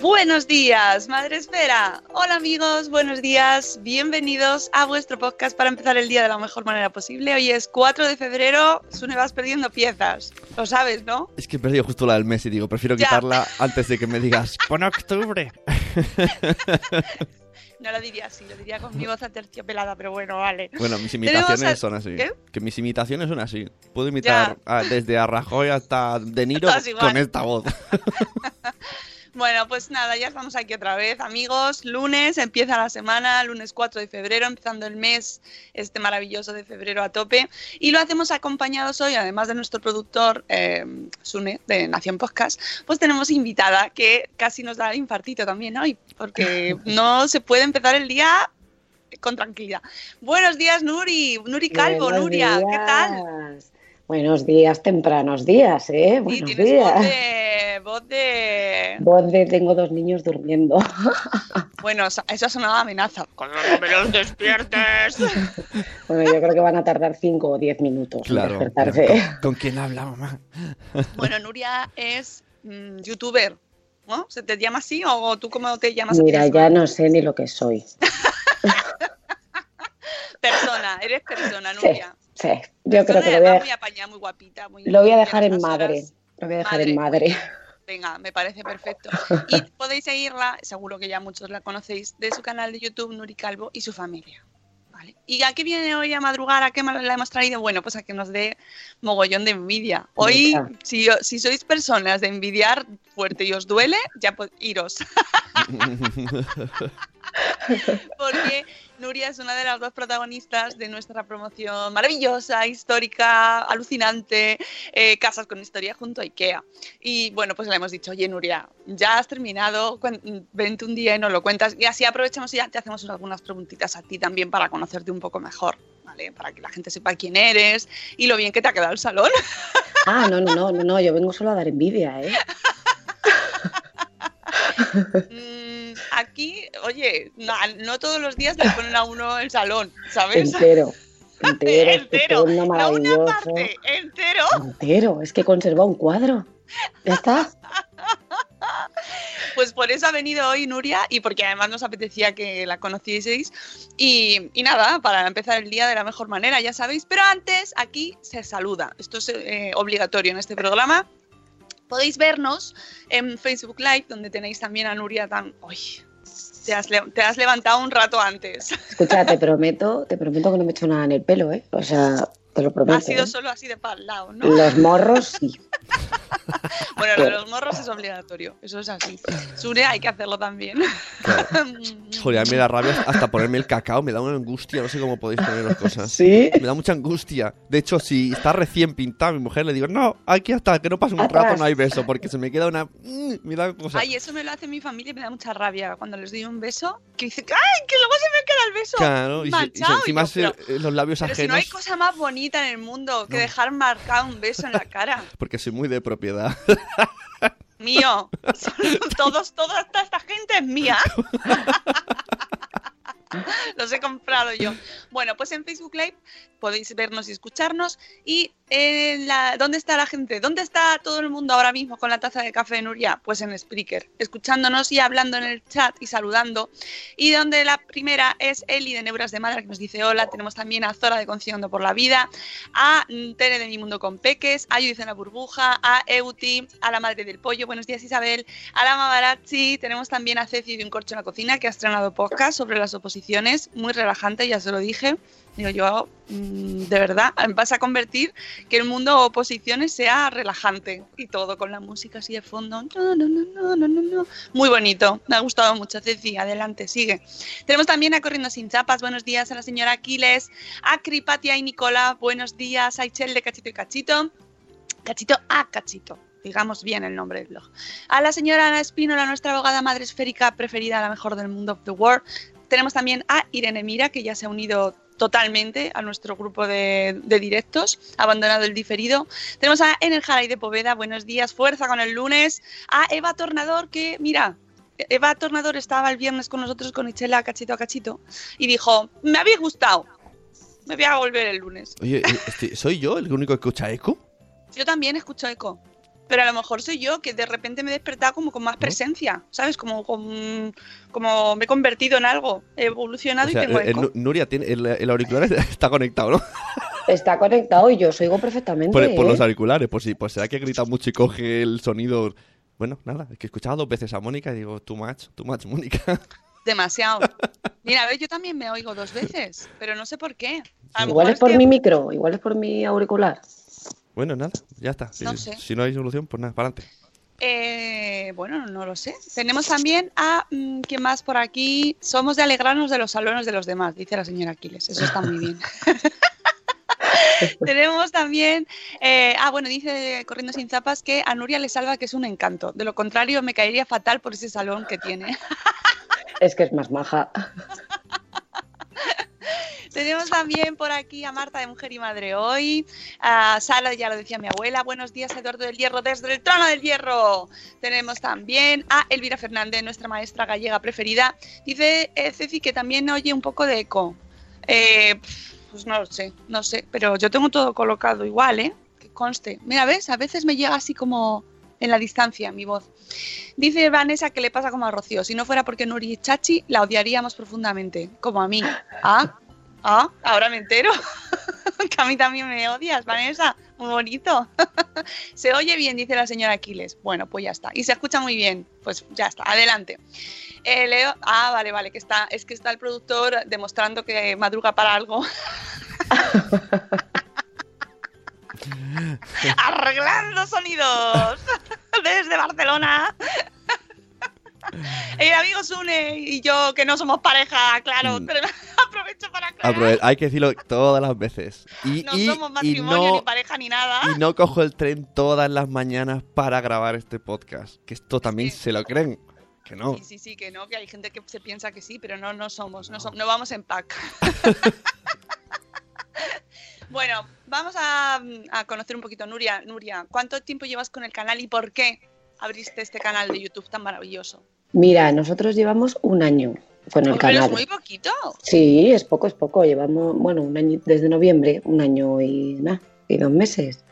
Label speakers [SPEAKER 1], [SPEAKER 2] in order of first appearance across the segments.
[SPEAKER 1] Buenos días, Madre Esfera. Hola amigos, buenos días. Bienvenidos a vuestro podcast para empezar el día de la mejor manera posible. Hoy es 4 de febrero. Sune, vas perdiendo piezas. Lo sabes, ¿no?
[SPEAKER 2] Es que he perdido justo la del mes y digo, prefiero
[SPEAKER 1] Ya.
[SPEAKER 2] quitarla antes de que me digas, pon octubre.
[SPEAKER 1] No lo diría así, lo diría con mi voz aterciopelada, pero bueno, vale.
[SPEAKER 2] Bueno, mis imitaciones
[SPEAKER 1] a-
[SPEAKER 2] son así.
[SPEAKER 1] ¿Qué?
[SPEAKER 2] Que mis imitaciones son así. Puedo imitar a- desde a Rajoy hasta De Niro con esta voz.
[SPEAKER 1] Bueno, pues nada, ya estamos aquí otra vez, amigos. Lunes empieza la semana, lunes 4 de febrero, empezando el mes este maravilloso de febrero a tope. Y lo hacemos acompañados hoy, además de nuestro productor eh, Sune, de Nación Podcast, pues tenemos invitada que casi nos da infartito también hoy, porque no se puede empezar el día con tranquilidad. Buenos días, Nuri. Nuri Calvo,
[SPEAKER 3] Buenos
[SPEAKER 1] Nuria, ¿qué tal?
[SPEAKER 3] Buenos días, tempranos días, ¿eh?
[SPEAKER 1] Sí,
[SPEAKER 3] Buenos días.
[SPEAKER 1] voz de, voz de...
[SPEAKER 3] Voz de tengo dos niños durmiendo.
[SPEAKER 1] Bueno, eso ha sonado a amenaza. Cuando me los despiertes.
[SPEAKER 3] bueno, yo creo que van a tardar cinco o diez minutos en
[SPEAKER 2] Claro.
[SPEAKER 3] despertarse.
[SPEAKER 2] ¿Con, con quién habla, mamá?
[SPEAKER 1] Bueno, Nuria es mm, youtuber, ¿no? ¿Se te llama así o tú cómo te llamas?
[SPEAKER 3] Mira, ya no sé ni lo que soy.
[SPEAKER 1] Persona, eres persona, Nuria.
[SPEAKER 3] sí. Yo creo que lo voy, a,
[SPEAKER 1] muy apañada, muy guapita. Muy,
[SPEAKER 3] lo voy a
[SPEAKER 1] muy
[SPEAKER 3] dejar en madre.
[SPEAKER 1] horas.
[SPEAKER 3] Lo voy a dejar
[SPEAKER 1] Madre,
[SPEAKER 3] en madre.
[SPEAKER 1] Venga, me parece perfecto. Y podéis seguirla, seguro que ya muchos la conocéis, de su canal de YouTube, Nuri Calvo y su familia. ¿Vale? ¿Y a qué viene hoy a madrugar? ¿A qué la hemos traído? Bueno, pues a que nos dé mogollón de envidia. Hoy, si, si sois personas de envidiar fuerte y os duele, ya iros. Porque Nuria es una de las dos protagonistas de nuestra promoción maravillosa, histórica, alucinante, eh, Casas con Historia junto a IKEA. Y bueno, pues le hemos dicho, oye Nuria, ya has terminado, vente un día y nos lo cuentas. Y así aprovechamos y ya te hacemos algunas preguntitas a ti también para conocerte un poco mejor, ¿vale? Para que la gente sepa quién eres y lo bien que te ha quedado el salón.
[SPEAKER 3] Ah, no, no, no, no, no, yo vengo solo a dar envidia, ¿eh?
[SPEAKER 1] Aquí, oye, no, no todos los días le ponen a uno el salón, ¿sabes?
[SPEAKER 3] Entero. Entero,
[SPEAKER 1] entero, no una parte, entero.
[SPEAKER 3] Entero, es que conserva un cuadro. Ya está.
[SPEAKER 1] Pues por eso ha venido hoy Nuria y porque además nos apetecía que la conocieseis. Y, y nada, para empezar el día de la mejor manera, ya sabéis. Pero antes, aquí se saluda. Esto es eh, obligatorio en este programa. Podéis vernos en Facebook Live, donde tenéis también a Nuria tan. Uy, te has, levantado un rato antes.
[SPEAKER 3] Escucha, te prometo, te prometo que no me he hecho nada en el pelo, ¿eh? O sea, te lo prometo.
[SPEAKER 1] Ha sido
[SPEAKER 3] ¿eh?
[SPEAKER 1] solo así de para el lado, ¿no?
[SPEAKER 3] Los morros, sí.
[SPEAKER 1] Bueno, lo de los morros es obligatorio, eso es así. Sure, hay que hacerlo también.
[SPEAKER 2] Joder, a mí me da rabia hasta ponerme el cacao, me da una angustia, no sé cómo podéis poneros cosas.
[SPEAKER 3] ¿Sí?
[SPEAKER 2] Me da mucha angustia. De hecho, si está recién pintado, mi mujer le digo, no, aquí hasta que no pase un
[SPEAKER 3] Atrás.
[SPEAKER 2] rato no hay beso, porque se me queda una... mm, Me da cosa.
[SPEAKER 1] Ay, eso me lo hace mi familia y me da mucha rabia cuando les doy un beso, que dice, ¡ay, que luego se me queda el beso!
[SPEAKER 2] Claro, y, se- y se-
[SPEAKER 1] manchado".
[SPEAKER 2] encima
[SPEAKER 1] yo, pero-
[SPEAKER 2] eh, los labios
[SPEAKER 1] Pero si
[SPEAKER 2] ajenos,
[SPEAKER 1] no hay cosa más bonita en el mundo que
[SPEAKER 2] No.
[SPEAKER 1] dejar marcado un beso en la cara.
[SPEAKER 2] porque soy muy de propiedad.
[SPEAKER 1] Mío. Todos, toda esta, esta gente es mía. Los he comprado yo. Bueno, pues en Facebook Live podéis vernos y escucharnos. Y en la, ¿dónde está la gente? ¿Dónde está todo el mundo ahora mismo con la taza de café de Nuria? Pues en Spreaker, escuchándonos y hablando en el chat y saludando. Y donde la primera es Eli de Neuras de Madre, que nos dice hola. Tenemos también a Zora de Conciliando por la Vida, a Tere de Mi Mundo con Peques, a Judith en la Burbuja, a Euti, a la Madre del Pollo, buenos días Isabel, a la Mamarazzi, tenemos también a Ceci de Un Corcho en la Cocina, que ha estrenado podcast sobre las oposiciones, muy relajante, ya se lo dije. Digo yo, mm, de verdad, vas a convertir que el mundo oposiciones sea relajante y todo con la música así de fondo. No, no, no, no, no, no. Muy bonito, me ha gustado mucho, Ceci, adelante, sigue. Tenemos también a Corriendo Sin Chapas, buenos días a la señora Aquiles, a Cripatia y Nicola, buenos días, a Ichel de Cachito y Cachito, Cachito a Cachito. Digamos bien el nombre del blog. A la señora Ana Espínola, nuestra abogada madre esférica preferida, la mejor del mundo of the world. Tenemos también a Irene Mira, que ya se ha unido totalmente a nuestro grupo de, de directos, abandonado el diferido. Tenemos a Enerjaray de Poveda, buenos días, fuerza con el lunes. A Eva Tornador, que mira, Eva Tornador estaba el viernes con nosotros con Ichela cachito a cachito y dijo, me habéis gustado, me voy a volver el lunes.
[SPEAKER 2] Oye, eh, este, ¿soy yo el único que escucha eco?
[SPEAKER 1] Yo también escucho eco. Pero a lo mejor soy yo que de repente me he despertado como con más presencia, ¿sabes? Como, con- como me he convertido en algo, he evolucionado
[SPEAKER 2] O sea,
[SPEAKER 1] y tengo
[SPEAKER 2] eh, eh, Nuria, tiene, el, el auricular está conectado, ¿no?
[SPEAKER 3] Está conectado y yo os oigo perfectamente.
[SPEAKER 2] Por, por
[SPEAKER 3] ¿eh?
[SPEAKER 2] los auriculares, por si pues será que grita mucho y coge el sonido. Bueno, nada, es que he escuchado dos veces a Mónica y digo, too much, too much, Mónica.
[SPEAKER 1] Demasiado. Mira, a ver, yo también me oigo dos veces, pero no sé por qué.
[SPEAKER 3] Igual es por
[SPEAKER 1] que-
[SPEAKER 3] mi micro, igual es por mi auricular.
[SPEAKER 2] Bueno, nada, ya está. Si
[SPEAKER 1] No
[SPEAKER 2] no,
[SPEAKER 1] sé.
[SPEAKER 2] si no hay solución, pues nada, para adelante.
[SPEAKER 1] Eh, bueno, no lo sé. Tenemos también a, mm, ¿quién más por aquí? Somos de alegrarnos de los salones de los demás, dice la señora Aquiles. Eso está muy bien. Tenemos también, eh, ah, bueno, dice Corriendo Sin Zapas que a Nuria le salva que es un encanto. De lo contrario, me caería fatal por ese salón que tiene.
[SPEAKER 3] Es que es más maja.
[SPEAKER 1] Tenemos también por aquí a Marta de Mujer y Madre Hoy, a Sara, ya lo decía mi abuela, buenos días Eduardo del Hierro desde el trono del hierro. Tenemos también a Elvira Fernández, nuestra maestra gallega preferida. Dice eh, Ceci que también oye un poco de eco. Eh, pues no lo sé, no sé, pero yo tengo todo colocado igual, ¿eh? Que conste. Mira, ¿ves? A veces me llega así como en la distancia mi voz. Dice Vanessa que le pasa como a Rocío. Si no fuera porque Nuri es Chachi, la odiaríamos profundamente, como a mí. Ah, ah, ahora me entero. que a mí también me odias, Vanessa. Muy bonito. se oye bien, dice la señora Aquiles. Bueno, pues ya está. Y se escucha muy bien. Pues ya está, adelante. Eh, Leo, ah, vale, vale, que está, es que está el productor demostrando que madruga para algo. Arreglando sonidos desde Barcelona. El amigo Sune y yo, que no somos pareja, claro,
[SPEAKER 2] Mm.
[SPEAKER 1] pero aprovecho para aclarar.
[SPEAKER 2] Aprove- hay que decirlo todas las veces. Y,
[SPEAKER 1] no
[SPEAKER 2] y-
[SPEAKER 1] somos matrimonio,
[SPEAKER 2] no,
[SPEAKER 1] ni pareja, ni nada.
[SPEAKER 2] y no cojo el tren todas las mañanas para grabar este podcast. Que esto también
[SPEAKER 1] Sí.
[SPEAKER 2] se lo creen. Que no.
[SPEAKER 1] Sí, sí, sí, que no, que hay gente que se piensa que sí, pero no, no somos, no, som- no vamos en pack. bueno, vamos a, a conocer un poquito, Nuria. Nuria, ¿cuánto tiempo llevas con el canal y por qué abriste este canal de YouTube tan maravilloso?
[SPEAKER 3] Mira, nosotros llevamos un año con el
[SPEAKER 1] pero es
[SPEAKER 3] canal.
[SPEAKER 1] muy poquito.
[SPEAKER 3] Sí, es poco, es poco. Llevamos, bueno, un año desde noviembre, un año y nada, y dos meses.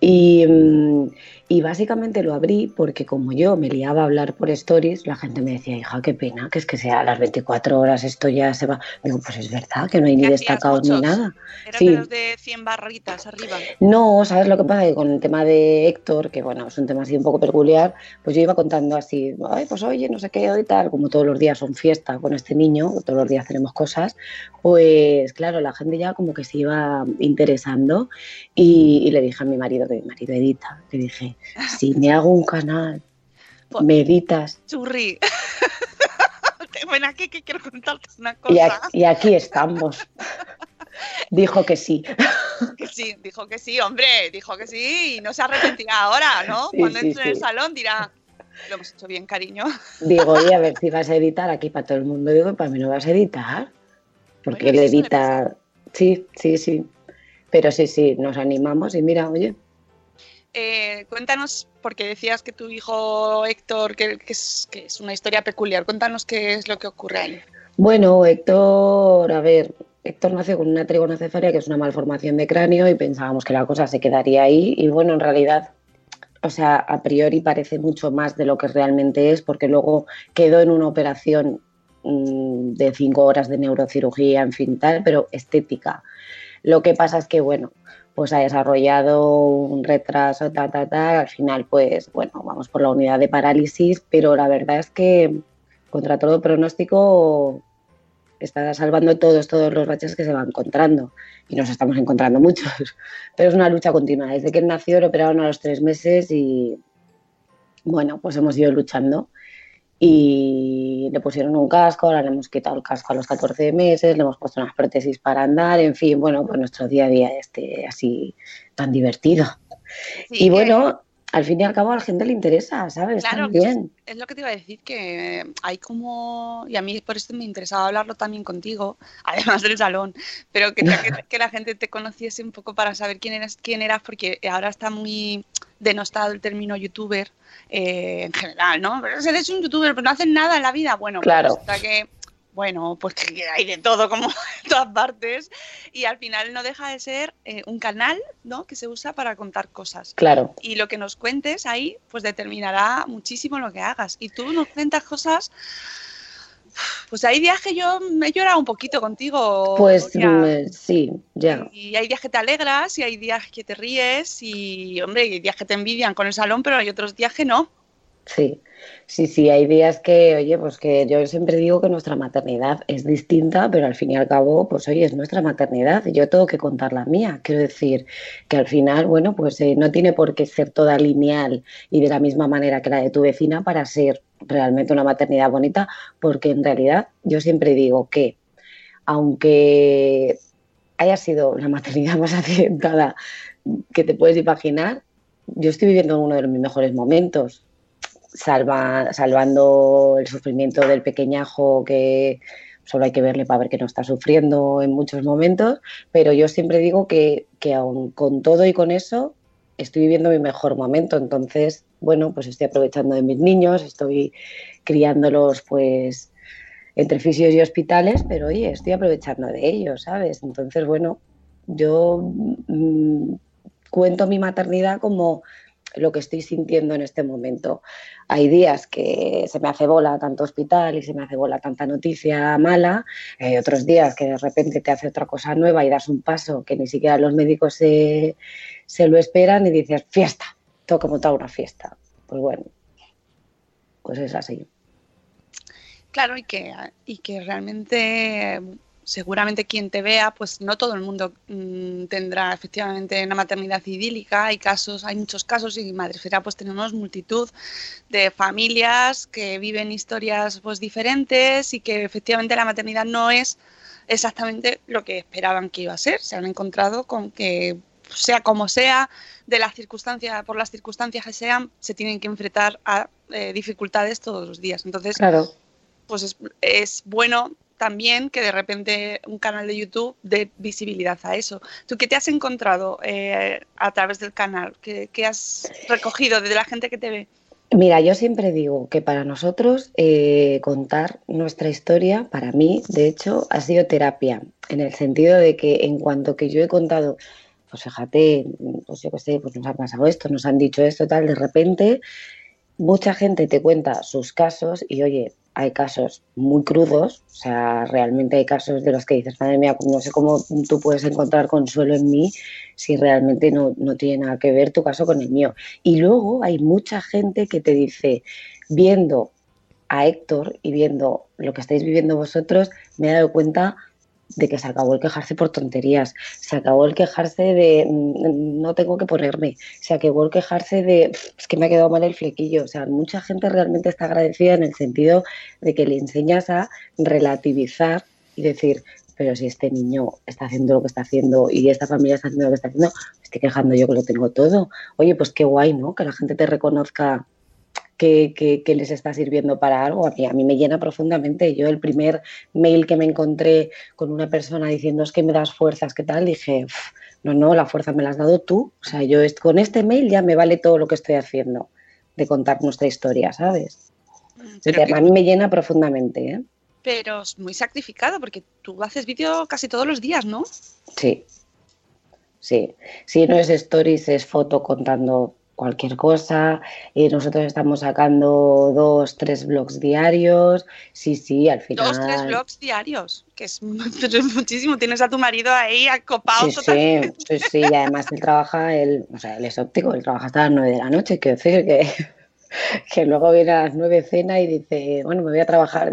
[SPEAKER 3] Y, mm, Y básicamente lo abrí porque como yo me liaba a hablar por stories, la gente me decía, hija, qué pena, que es que sea a las 24 horas esto ya se va. Digo, pues es verdad, que no hay ni
[SPEAKER 1] ¿Qué hacías,
[SPEAKER 3] destacados ni nada.
[SPEAKER 1] Eran
[SPEAKER 3] Sí.
[SPEAKER 1] de los de 100 barritas arriba.
[SPEAKER 3] No, ¿sabes lo que pasa? Que con el tema de Héctor, que bueno, es un tema así un poco peculiar, pues yo iba contando así, ay, pues oye, no sé qué, y tal, como todos los días son fiesta con este niño, todos los días tenemos cosas, pues claro, la gente ya como que se iba interesando y, y le dije a mi marido, que mi marido edita, le dije, si me hago un canal,
[SPEAKER 1] Pues-
[SPEAKER 3] me editas,
[SPEAKER 1] Churri. Ven aquí que quiero contarte una
[SPEAKER 3] y,
[SPEAKER 1] cosa.
[SPEAKER 3] y aquí estamos. Dijo que sí.
[SPEAKER 1] Que sí, dijo que sí, hombre, dijo que sí y no se arrepentirá ahora, ¿no?
[SPEAKER 3] Sí,
[SPEAKER 1] Cuando
[SPEAKER 3] sí,
[SPEAKER 1] entre en el salón dirá, lo hemos hecho bien, cariño.
[SPEAKER 3] Digo, oye, a ver si vas a editar aquí para todo el mundo. Digo, para mí no vas a editar. Porque
[SPEAKER 1] Bueno,
[SPEAKER 3] él edita. Sí, sí, sí. Pero sí, sí, nos animamos y mira, oye.
[SPEAKER 1] Eh, cuéntanos, porque decías que tu hijo Héctor, que, es, una historia peculiar, cuéntanos qué es lo que ocurre ahí.
[SPEAKER 3] Bueno, Héctor, a ver, Héctor nació con una trigonocefalia, que es una malformación de cráneo, y pensábamos que la cosa se quedaría ahí. Y bueno, en realidad, o sea, a priori parece mucho más de lo que realmente es, porque luego quedó en una operación mm, de cinco horas de neurocirugía, en fin, tal, pero estética. Lo que pasa es que, bueno, pues ha desarrollado un retraso, ta, ta, ta. Al final, pues, bueno, vamos por la unidad de parálisis, pero la verdad es que, contra todo pronóstico, está salvando todos, todos los baches que se va encontrando. Y nos estamos encontrando muchos. Pero es una lucha continua. Desde que él nació, lo operaron a los tres meses y, bueno, pues hemos ido luchando. Y le pusieron un casco, ahora le hemos quitado el casco a los 14 meses, le hemos puesto unas prótesis para andar, en fin, bueno, pues nuestro día a día este así tan divertido.
[SPEAKER 1] Sí,
[SPEAKER 3] y bueno, al fin y al cabo a la gente le interesa, ¿sabes?
[SPEAKER 1] Claro,
[SPEAKER 3] También.
[SPEAKER 1] Es lo que te iba a decir, que hay como, y a mí por eso me interesaba hablarlo también contigo, además del salón, pero que, que, que la gente te conociese un poco para saber quién eras, quién eras, porque ahora está muy denostado el término youtuber eh, en general, ¿no? Pero eres un youtuber, pero no haces nada en la vida. Bueno, pues
[SPEAKER 3] Claro.
[SPEAKER 1] resulta que, bueno, pues que hay de todo como en todas partes, y al final no deja de ser eh, un canal, ¿no? Que se usa para contar cosas.
[SPEAKER 3] Claro,
[SPEAKER 1] y lo que nos cuentes ahí pues determinará muchísimo lo que hagas. Y tú nos cuentas cosas pues hay días que yo me he llorado un poquito contigo
[SPEAKER 3] pues mm, sí, ya.
[SPEAKER 1] y hay días que te alegras y hay días que te ríes y hombre hay días que te envidian con el salón pero hay otros días que no.
[SPEAKER 3] Sí, sí, sí, hay días que, oye, pues que yo siempre digo que nuestra maternidad es distinta, pero al fin y al cabo, pues oye, es nuestra maternidad y yo tengo que contar la mía. Quiero decir que al final, bueno, pues eh, no tiene por qué ser toda lineal y de la misma manera que la de tu vecina para ser realmente una maternidad bonita, porque en realidad yo siempre digo que aunque haya sido la maternidad más accidentada que te puedes imaginar, yo estoy viviendo uno de mis mejores momentos salva, salvando el sufrimiento del pequeñajo que solo hay que verle para ver que no está sufriendo en muchos momentos, pero yo siempre digo que, que aun con todo y con eso estoy viviendo mi mejor momento, entonces, bueno, pues estoy aprovechando de mis niños, estoy criándolos pues entre fisios y hospitales, pero oye, estoy aprovechando de ellos, ¿sabes? Entonces, bueno, yo mm, cuento mi maternidad como lo que estoy sintiendo en este momento. Hay días que se me hace bola tanto hospital y se me hace bola tanta noticia mala, hay otros días que de repente te hace otra cosa nueva y das un paso que ni siquiera los médicos se, se lo esperan y dices, fiesta, que montar una fiesta. Pues bueno, pues es así.
[SPEAKER 1] Claro, y que, y que realmente seguramente quien te vea, pues no todo el mundo mmm, tendrá efectivamente una maternidad idílica. Hay casos, hay muchos casos y en Madresfera pues tenemos multitud de familias que viven historias pues diferentes y que efectivamente la maternidad no es exactamente lo que esperaban que iba a ser. Se han encontrado con que sea como sea, de las circunstancias, por las circunstancias que sean, se tienen que enfrentar a eh, dificultades todos los días. Entonces,
[SPEAKER 3] claro.
[SPEAKER 1] pues es, es bueno también que de repente un canal de YouTube dé visibilidad a eso. ¿Tú qué te has encontrado eh, a través del canal? ¿Qué, ¿Qué, has recogido de la gente que te ve?
[SPEAKER 3] Mira, yo siempre digo que para nosotros eh, contar nuestra historia, para mí, de hecho, ha sido terapia, en el sentido de que en cuanto que yo he contado pues fíjate, pues yo qué sé, pues nos ha pasado esto, nos han dicho esto, tal, de repente mucha gente te cuenta sus casos y oye, hay casos muy crudos, o sea, realmente hay casos de los que dices, madre mía, no sé cómo tú puedes encontrar consuelo en mí si realmente no, no tiene nada que ver tu caso con el mío. Y luego hay mucha gente que te dice, viendo a Héctor y viendo lo que estáis viviendo vosotros, me he dado cuenta de que se acabó el quejarse por tonterías, se acabó el quejarse de mm, no tengo que ponerme, se acabó el quejarse de es que me ha quedado mal el flequillo. O sea, mucha gente realmente está agradecida en el sentido de que le enseñas a relativizar y decir, pero si este niño está haciendo lo que está haciendo y esta familia está haciendo lo que está haciendo, estoy quejando yo que lo tengo todo. Oye, pues qué guay, ¿no? Que la gente te reconozca que, les está sirviendo para algo. A mí, a mí me llena profundamente. Yo el primer mail que me encontré con una persona diciendo es que me das fuerzas, ¿qué tal? Dije, no, no, la fuerza me la has dado tú. O sea, yo con este mail ya me vale todo lo que estoy haciendo de contar nuestra historia, ¿sabes? Mm, a mí me llena profundamente, ¿eh?
[SPEAKER 1] Pero es muy sacrificado porque tú haces vídeo casi todos los días, ¿no?
[SPEAKER 3] Sí. Sí. Si no es stories, es foto contando cualquier cosa. y nosotros estamos sacando dos, tres blogs diarios. Sí, sí, al final.
[SPEAKER 1] Dos, tres blogs diarios, que es, muchísimo. Tienes a tu marido ahí acopado.
[SPEAKER 3] Sí, sí, sí, sí, y además él trabaja, él, o sea, él es óptico, él trabaja hasta las nueve de la noche, quiero decir que, que luego viene a las nueve cena y dice, bueno, me voy a trabajar.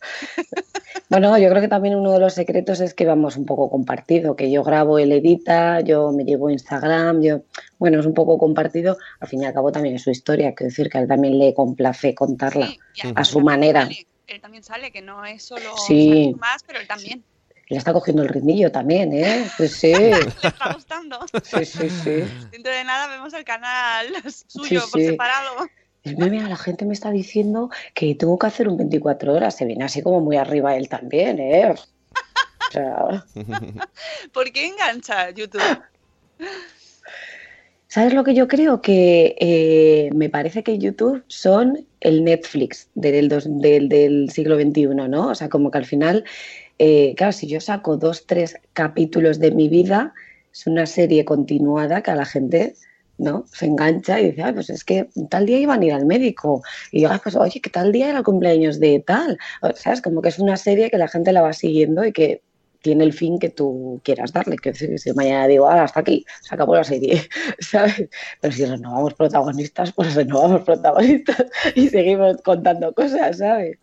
[SPEAKER 3] Bueno, yo creo que también uno de los secretos es que vamos un poco compartido, que yo grabo, él edita, yo me llevo Instagram, yo, bueno, es un poco compartido, al fin y al cabo también es su historia, quiero decir que a él también le complace contarla a su manera.
[SPEAKER 1] él también sale, que no es solo
[SPEAKER 3] sí.
[SPEAKER 1] más, pero él también.
[SPEAKER 3] Le está cogiendo el ritmillo también, ¿eh? Pues sí.
[SPEAKER 1] Le está gustando.
[SPEAKER 3] Sí, sí, sí.
[SPEAKER 1] Dentro de nada vemos el canal suyo por separado.
[SPEAKER 3] Mira, la gente me está diciendo que tengo que hacer un 24 horas. Se viene así como muy arriba él también, ¿eh?
[SPEAKER 1] ¿Por qué engancha YouTube?
[SPEAKER 3] ¿Sabes lo que yo creo? Que eh, me parece que YouTube son el Netflix del, del, siglo XXI, ¿no? O sea, como que al final, eh, claro, si yo saco dos, tres capítulos de mi vida, es una serie continuada que a la gente ¿no? Se engancha y dice, Ay, pues es que tal día iban a ir al médico. Y yo, pues oye, que tal día era el cumpleaños de tal. O, ¿Sabes? Como que es una serie que la gente la va siguiendo y que tiene el fin que tú quieras darle. Que si, mañana digo, ah, hasta aquí, se acabó la serie, ¿sabes? Pero si renovamos protagonistas, pues renovamos protagonistas y seguimos contando cosas, ¿sabes?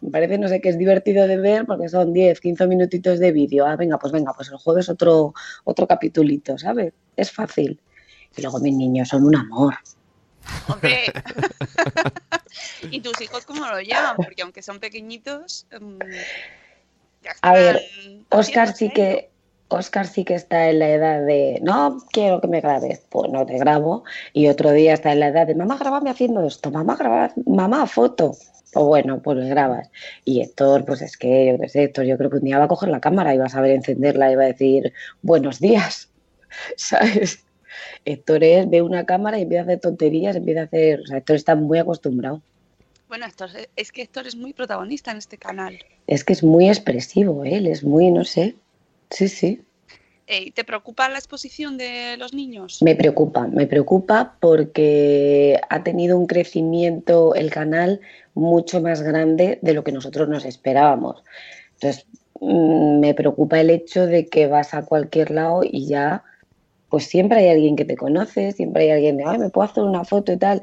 [SPEAKER 3] Me parece, no sé, que es divertido de ver porque son 10, 15 minutitos de vídeo. Ah, venga, pues venga, pues el jueves otro, otro capitulito, ¿sabes? Es fácil. Y luego mis niños son un amor.
[SPEAKER 1] Hombre. ¿Y tus hijos cómo lo llevan? Porque aunque son pequeñitos. Mm,
[SPEAKER 3] a ver, Oscar sí que. Oscar sí que está en la edad de no quiero que me grabes, pues no te grabo. Y otro día está en la edad de mamá, grabame haciendo esto, mamá, graba, mamá, foto. O bueno, pues le grabas. Y Héctor, pues es que yo qué sé, Héctor, yo creo que un día va a coger la cámara y va a saber encenderla y va a decir buenos días, ¿sabes? Héctor es, ve una cámara y empieza a hacer tonterías, empieza a hacer. O sea, Héctor está muy acostumbrado.
[SPEAKER 1] Bueno, Héctor, es que Héctor es muy protagonista en este canal.
[SPEAKER 3] Es que es muy expresivo, él es muy, no sé. Sí, sí.
[SPEAKER 1] ¿Te preocupa la exposición de los niños?
[SPEAKER 3] Me preocupa, me preocupa porque ha tenido un crecimiento el canal mucho más grande de lo que nosotros nos esperábamos. Entonces, mm, me preocupa el hecho de que vas a cualquier lado y ya pues siempre hay alguien que te conoce, siempre hay alguien de, ay, me puedo hacer una foto y tal.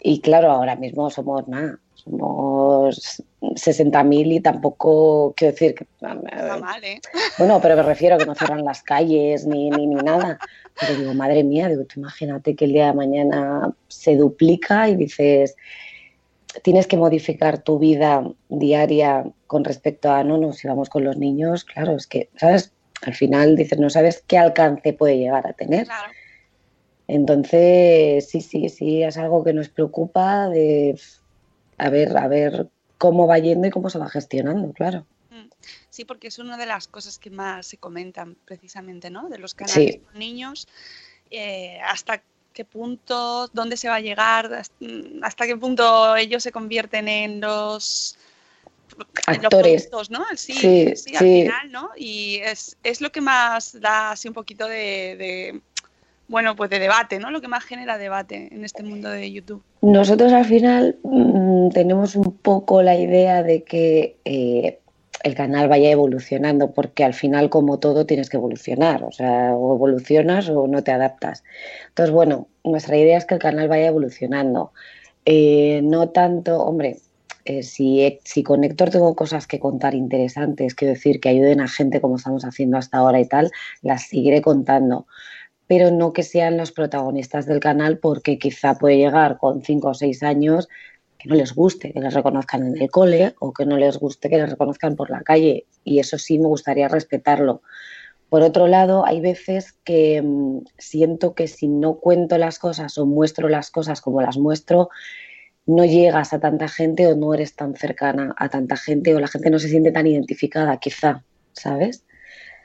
[SPEAKER 3] Y claro, ahora mismo somos nada, somos 60.000 y tampoco, quiero decir, que,
[SPEAKER 1] mal, ¿eh?
[SPEAKER 3] bueno, pero me refiero a que no cierran las calles ni, ni, ni nada. Pero digo, madre mía, digo, tú imagínate que el día de mañana se duplica y dices, tienes que modificar tu vida diaria con respecto a, no, no, si vamos con los niños, claro, es que, ¿sabes? Al final dices, no sabes qué alcance puede llegar a tener. Entonces, sí, sí, sí, es algo que nos preocupa de a ver, a ver cómo va yendo y cómo se va gestionando, claro. Mm.
[SPEAKER 1] Sí, porque es una de las cosas que más se comentan precisamente, ¿no? De los canales con niños, eh, hasta qué punto, dónde se va a llegar, hasta qué punto ellos se convierten en los
[SPEAKER 3] actores.
[SPEAKER 1] Los ¿no? Sí,
[SPEAKER 3] Sí,
[SPEAKER 1] sí, al final, ¿no? Y es, es lo que más da así un poquito de, de, bueno, pues de debate, ¿no? Lo que más genera debate en este mundo de YouTube.
[SPEAKER 3] Nosotros al final mm, tenemos un poco la idea de que eh, el canal vaya evolucionando, porque al final, como todo, tienes que evolucionar. O sea, o evolucionas o no te adaptas. Entonces, bueno, nuestra idea es que el canal vaya evolucionando. Eh, no tanto, hombre, eh, si, si con Héctor tengo cosas que contar interesantes, quiero decir, que ayuden a gente como estamos haciendo hasta ahora y tal, las seguiré contando pero no que sean los protagonistas del canal porque quizá puede llegar con cinco o seis años que no les guste que les reconozcan en el cole o que no les guste que les reconozcan por la calle y eso sí me gustaría respetarlo. Por otro lado, hay veces que mmm, siento que si no cuento las cosas o muestro las cosas como las muestro, no llegas a tanta gente o no eres tan cercana a tanta gente o la gente no se siente tan identificada, quizá, ¿sabes?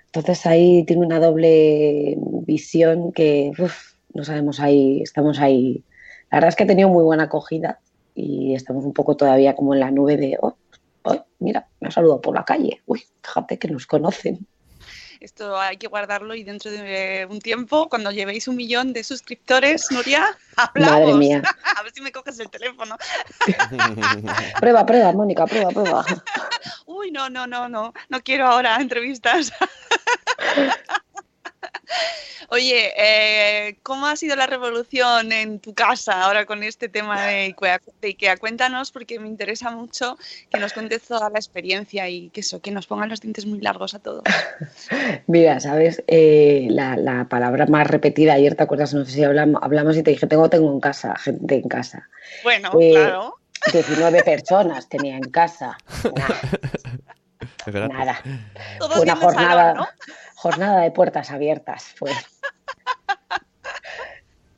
[SPEAKER 3] Entonces ahí tiene una doble visión que uf, no sabemos ahí, estamos ahí. La verdad es que ha tenido muy buena acogida y estamos un poco todavía como en la nube de, oh, oh mira, me ha saludado por la calle. Uy, fíjate que nos conocen.
[SPEAKER 1] Esto hay que guardarlo y dentro de un tiempo, cuando llevéis un millón de suscriptores, Nuria, hablamos.
[SPEAKER 3] Madre mía.
[SPEAKER 1] A ver si me coges el teléfono.
[SPEAKER 3] prueba, prueba, Mónica, prueba, prueba.
[SPEAKER 1] Uy, no, no, no, no. No quiero ahora entrevistas. Oye, eh, ¿cómo ha sido la revolución en tu casa ahora con este tema de Ikea? de Ikea? Cuéntanos porque me interesa mucho que nos cuentes toda la experiencia y que eso, que nos pongan los dientes muy largos a todos.
[SPEAKER 3] Mira, sabes, eh, la, la, palabra más repetida ayer, ¿te acuerdas? No sé si hablamos, hablamos y te dije, tengo, tengo en casa, gente en casa.
[SPEAKER 1] Bueno, eh, claro.
[SPEAKER 3] 19 personas tenía en casa. Nada. Nada. Fue una jornada, salón, ¿no? Jornada de puertas abiertas. Fue.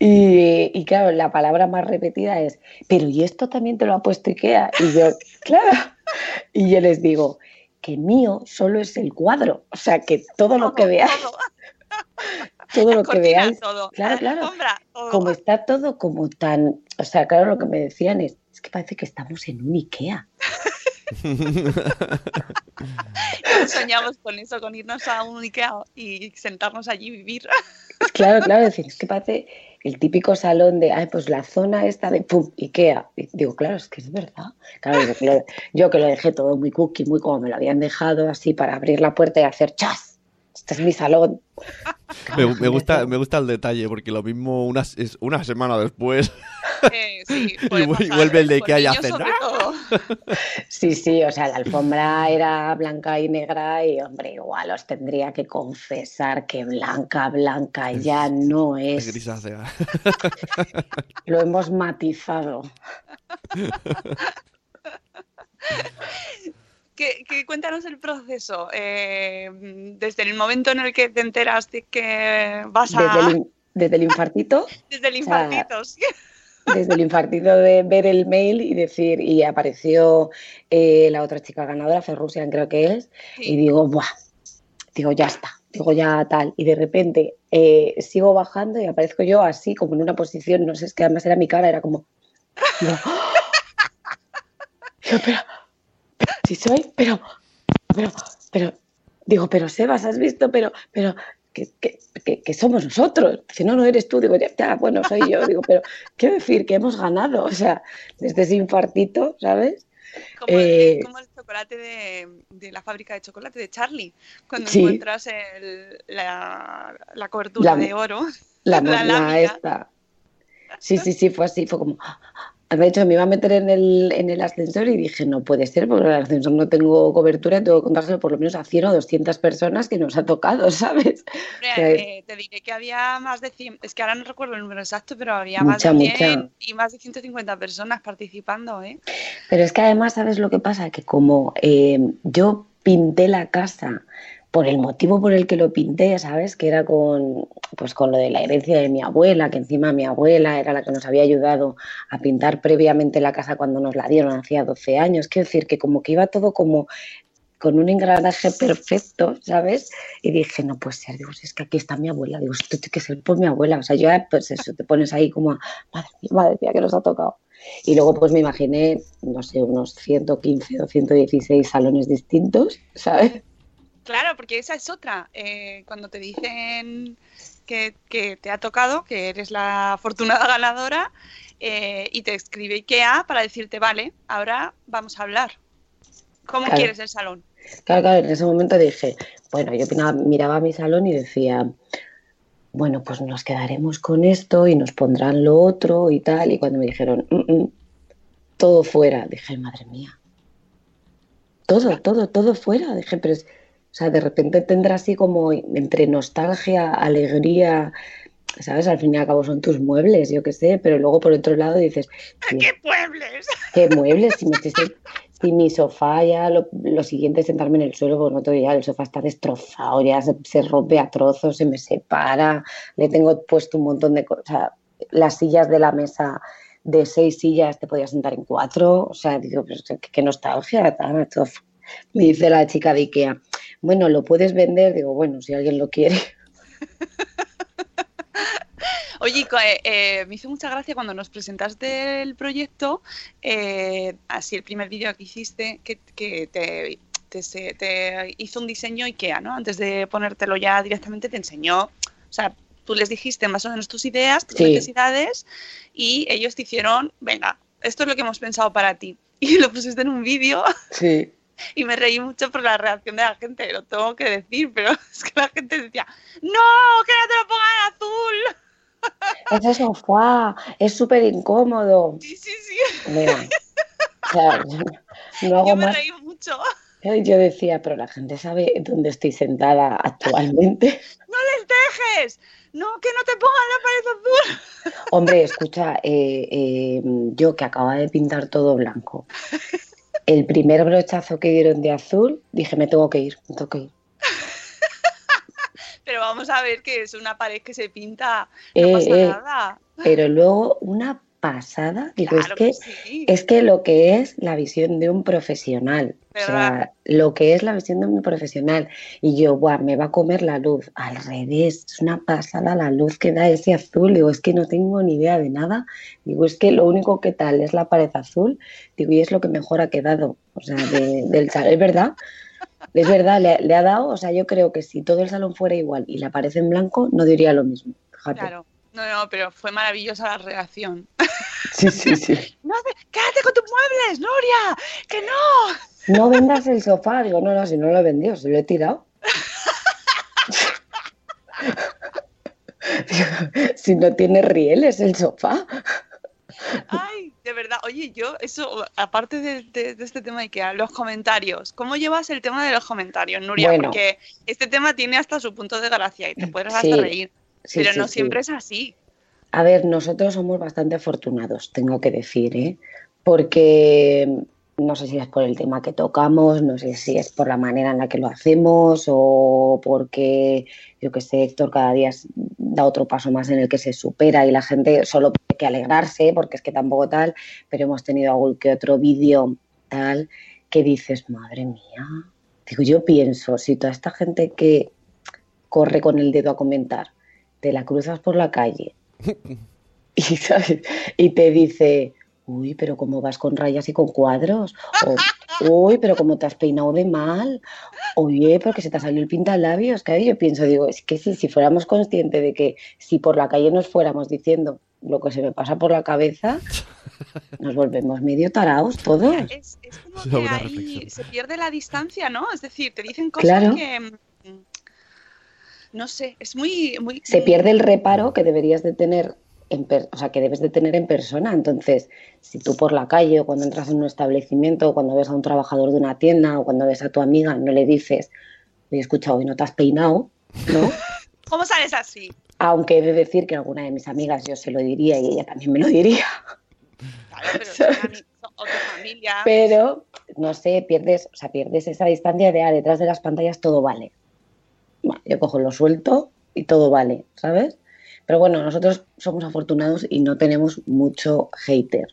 [SPEAKER 3] Y, y, claro, la palabra más repetida es, pero ¿y esto también te lo ha puesto Ikea? Y yo, claro. Y yo les digo, que mío solo es el cuadro. O sea, que todo lo que veáis, todo lo que veáis, claro, claro, como está todo como tan, o sea, claro, lo que me decían es, es que parece que estamos en un Ikea.
[SPEAKER 1] Soñamos con eso, con irnos a un Ikea y sentarnos allí y vivir.
[SPEAKER 3] Claro, claro, decir, es que parece el típico salón de, ay, pues la zona esta de pum, Ikea. Y digo, claro, es que es verdad. Claro, yo que, lo, yo que lo dejé todo muy cookie, muy como me lo habían dejado, así para abrir la puerta y hacer chas. Este es mi salón.
[SPEAKER 2] Me, me, gusta, me gusta el detalle, porque lo mismo una, es una semana después.
[SPEAKER 1] Eh, sí,
[SPEAKER 2] y vuelve el de que haya hacer.
[SPEAKER 3] Sí, sí, o sea, la alfombra era blanca y negra y, hombre, igual os tendría que confesar que blanca, blanca ya no es.
[SPEAKER 2] es grisácea.
[SPEAKER 3] Lo hemos matizado.
[SPEAKER 1] Que, que, cuéntanos el proceso. Eh, desde el momento en el que te enteras de que vas a.
[SPEAKER 3] Desde el, desde el infartito.
[SPEAKER 1] desde el infartito,
[SPEAKER 3] o sea, sí. Desde el infartito de ver el mail y decir, y apareció eh, la otra chica ganadora, Ferrusian creo que es, sí. y digo, ¡buah! Digo, ya está, digo, ya tal. Y de repente eh, sigo bajando y aparezco yo así, como en una posición, no sé, es que además era mi cara, era como. Digo, digo, pero, pero, si soy, pero, pero, pero, digo, pero Sebas, has visto, pero, pero, que, que, que, que, somos nosotros. Si no, no eres tú. Digo, ya, ya, bueno, soy yo. Digo, pero quiero decir que hemos ganado. O sea, desde ese infartito, ¿sabes?
[SPEAKER 1] Como, eh, como el chocolate de, de, la fábrica de chocolate de Charlie, cuando
[SPEAKER 3] sí.
[SPEAKER 1] encuentras el, la, la, cobertura
[SPEAKER 3] la,
[SPEAKER 1] de oro.
[SPEAKER 3] La, la, la esta. Sí, sí, sí, fue así, fue como, de hecho, me iba a meter en el, en el ascensor y dije, no puede ser, porque en el ascensor no tengo cobertura, tengo que contárselo por lo menos a 100 o 200 personas que nos ha tocado, ¿sabes?
[SPEAKER 1] Hombre, eh, te diré que había más de 100, es que ahora no recuerdo el número exacto, pero había mucha, más de 100 mucha. y más de 150 personas participando, ¿eh?
[SPEAKER 3] Pero es que además, ¿sabes lo que pasa? Que como eh, yo pinté la casa por el motivo por el que lo pinté, ¿sabes? Que era con, pues con lo de la herencia de mi abuela, que encima mi abuela era la que nos había ayudado a pintar previamente la casa cuando nos la dieron, hacía 12 años. Quiero decir que como que iba todo como con un engranaje perfecto, ¿sabes? Y dije, no puede ser, digo, es que aquí está mi abuela, digo, esto tiene que ser por mi abuela, o sea, yo, pues eso, te pones ahí como, madre mía, madre mía, que nos ha tocado. Y luego pues me imaginé, no sé, unos 115 o 116 salones distintos, ¿sabes?
[SPEAKER 1] Claro, porque esa es otra. Eh, cuando te dicen que, que, te ha tocado, que eres la afortunada ganadora, eh, y te escribe IKEA para decirte, vale, ahora vamos a hablar. ¿Cómo
[SPEAKER 3] Claro.
[SPEAKER 1] quieres el salón?
[SPEAKER 3] Claro, claro, en ese momento dije, bueno, yo miraba mi salón y decía, bueno, pues nos quedaremos con esto y nos pondrán lo otro y tal. Y cuando me dijeron, "Mm, mm, todo fuera, dije, madre mía, todo, todo, todo fuera. Dije, pero es, o sea, de repente tendrá así como entre nostalgia, alegría, ¿sabes? Al fin y al cabo son tus muebles, yo qué sé, pero luego por otro lado dices, "Tío,
[SPEAKER 1] ¡Qué puebles!
[SPEAKER 3] ¿Qué muebles? Si, me estoy- si mi sofá ya, lo, lo siguiente es sentarme en el suelo, porque no te ya el sofá está destrozado, ya se, se rompe a trozos, se me separa, le tengo puesto un montón de cosas. Las sillas de la mesa, de seis sillas, te podías sentar en cuatro. O sea, digo, pues, qué, qué nostalgia, tal, esto. Me dice la chica de Ikea, bueno, ¿lo puedes vender? Digo, bueno, si alguien lo quiere.
[SPEAKER 1] Oye, eh, eh, me hizo mucha gracia cuando nos presentaste el proyecto, eh, así el primer vídeo que hiciste, que, que te, te te hizo un diseño IKEA, ¿no? Antes de ponértelo ya directamente te enseñó, o sea, tú les dijiste más o menos tus ideas, tus
[SPEAKER 3] Sí.
[SPEAKER 1] necesidades, y ellos te hicieron, venga, esto es lo que hemos pensado para ti. Y lo pusiste en un vídeo
[SPEAKER 3] Sí.
[SPEAKER 1] Y me reí mucho por la reacción de la gente, lo tengo que decir, pero es que la gente decía, no, que no te lo pongan azul.
[SPEAKER 3] Ese sofá es súper incómodo.
[SPEAKER 1] Sí, sí, sí.
[SPEAKER 3] Mira, o sea, no hago
[SPEAKER 1] Yo me
[SPEAKER 3] más.
[SPEAKER 1] reí mucho.
[SPEAKER 3] Yo decía, pero la gente sabe dónde estoy sentada actualmente.
[SPEAKER 1] ¡No les dejes! No, que no te pongan la pared azul.
[SPEAKER 3] Hombre, escucha, eh, eh, yo que acababa de pintar todo blanco, el primer brochazo que dieron de azul, dije, me tengo que ir, me tengo que ir.
[SPEAKER 1] Pero vamos a ver que es una pared que se pinta, no
[SPEAKER 3] Eh,
[SPEAKER 1] pasa
[SPEAKER 3] eh,
[SPEAKER 1] nada.
[SPEAKER 3] Pero luego una pasada, digo,
[SPEAKER 1] Claro
[SPEAKER 3] es que,
[SPEAKER 1] sí.
[SPEAKER 3] es que lo que es la visión de un profesional, o sea, lo que es la visión de un profesional, y yo, guau, me va a comer la luz, al revés, es una pasada la luz que da ese azul, digo, es que no tengo ni idea de nada, digo, es que lo único que tal es la pared azul, digo, y es lo que mejor ha quedado, o sea, de- del salón, es verdad, es verdad, le, le ha dado, o sea, yo creo que si todo el salón fuera igual y la pared en blanco, no diría lo mismo, fíjate.
[SPEAKER 1] Claro. No, no, pero fue maravillosa la reacción.
[SPEAKER 3] Sí, sí, sí.
[SPEAKER 1] No, quédate con tus muebles, Nuria, que no.
[SPEAKER 3] No vendas el sofá. Digo, no, no, si no lo he vendido, se lo he tirado. Si no tiene rieles el sofá.
[SPEAKER 1] Ay, de verdad. Oye, yo, eso, aparte de, de- de este tema de que los comentarios, ¿cómo llevas el tema de los comentarios, Nuria?
[SPEAKER 3] Bueno.
[SPEAKER 1] Porque este tema tiene hasta su punto de gracia y te puedes
[SPEAKER 3] Sí,
[SPEAKER 1] hasta reír.
[SPEAKER 3] Sí,
[SPEAKER 1] pero
[SPEAKER 3] sí,
[SPEAKER 1] no
[SPEAKER 3] sí.
[SPEAKER 1] siempre es así.
[SPEAKER 3] A ver, nosotros somos bastante afortunados, tengo que decir, ¿eh? Porque no sé si es por el tema que tocamos, no sé si es por la manera en la que lo hacemos o porque, yo que sé, Héctor cada día da otro paso más en el que se supera y la gente solo tiene que alegrarse porque es que tampoco tal, pero hemos tenido algún que otro vídeo tal que dices, madre mía, digo, yo pienso, si toda esta gente que corre con el dedo a comentar, te la cruzas por la calle y, ¿sabes? y te dice, uy, pero cómo vas con rayas y con cuadros, o, uy, pero cómo te has peinado de mal, oye, porque se te ha salido el pintalabios, que yo pienso, digo, es que si, si fuéramos conscientes de que si por la calle nos fuéramos diciendo lo que se me pasa por la cabeza, nos volvemos medio taraos todos.
[SPEAKER 1] Es, es como que ahí se pierde la distancia, ¿no? Es decir, te dicen cosas
[SPEAKER 3] Claro.
[SPEAKER 1] que. No sé, es muy. muy
[SPEAKER 3] se pierde el reparo que deberías de tener, en per- o sea, que debes de tener en persona. Entonces, si tú por la calle o cuando entras en un establecimiento o cuando ves a un trabajador de una tienda o cuando ves a tu amiga, no le dices, oye, escucha, hoy no te has peinado, ¿no?
[SPEAKER 1] ¿Cómo sales así?
[SPEAKER 3] Aunque he de decir que alguna de mis amigas yo se lo diría y ella también me lo diría.
[SPEAKER 1] Claro, pero son otra familia.
[SPEAKER 3] Pero, no sé, pierdes, o sea, pierdes esa distancia de, ah, detrás de las pantallas todo vale. Bueno, yo cojo lo suelto y todo vale, ¿sabes? Pero bueno, nosotros somos afortunados y no tenemos mucho hater,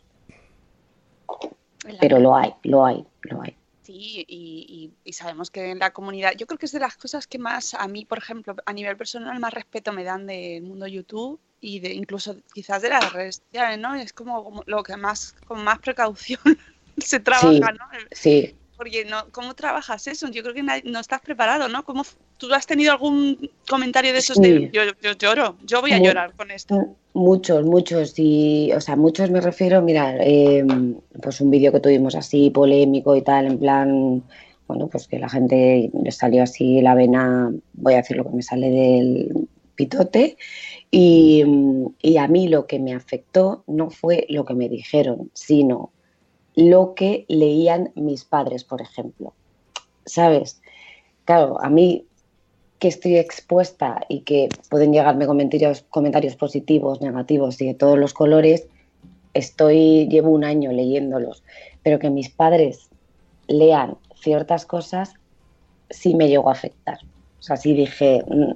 [SPEAKER 3] pero lo hay, lo hay, lo hay.
[SPEAKER 1] Sí, y, y- y sabemos que en la comunidad, yo creo que es de las cosas que más a mí, por ejemplo, a nivel personal, más respeto me dan del mundo YouTube, y de incluso quizás de las redes sociales, ¿no? Es como, como lo que más, con más precaución se trabaja,
[SPEAKER 3] Sí,
[SPEAKER 1] ¿no?
[SPEAKER 3] sí.
[SPEAKER 1] Porque no, ¿cómo trabajas eso? Yo creo que no estás preparado, ¿no? ¿Cómo, ¿Tú has tenido algún comentario de esos
[SPEAKER 3] Sí.
[SPEAKER 1] de yo, yo lloro, yo voy a llorar con esto?
[SPEAKER 3] Muchos, muchos, y, o sea, muchos me refiero, mira, eh, pues un vídeo que tuvimos así polémico y tal, en plan, bueno, pues que la gente le salió así la vena, voy a decir lo que me sale del pitote, y, y a mí lo que me afectó no fue lo que me dijeron, sino lo que leían mis padres, por ejemplo. ¿Sabes? Claro, a mí que estoy expuesta y que pueden llegarme comentarios, comentarios positivos, negativos y de todos los colores, estoy, llevo un año leyéndolos, pero que mis padres lean ciertas cosas sí me llegó a afectar. O sea, sí dije, "Mm,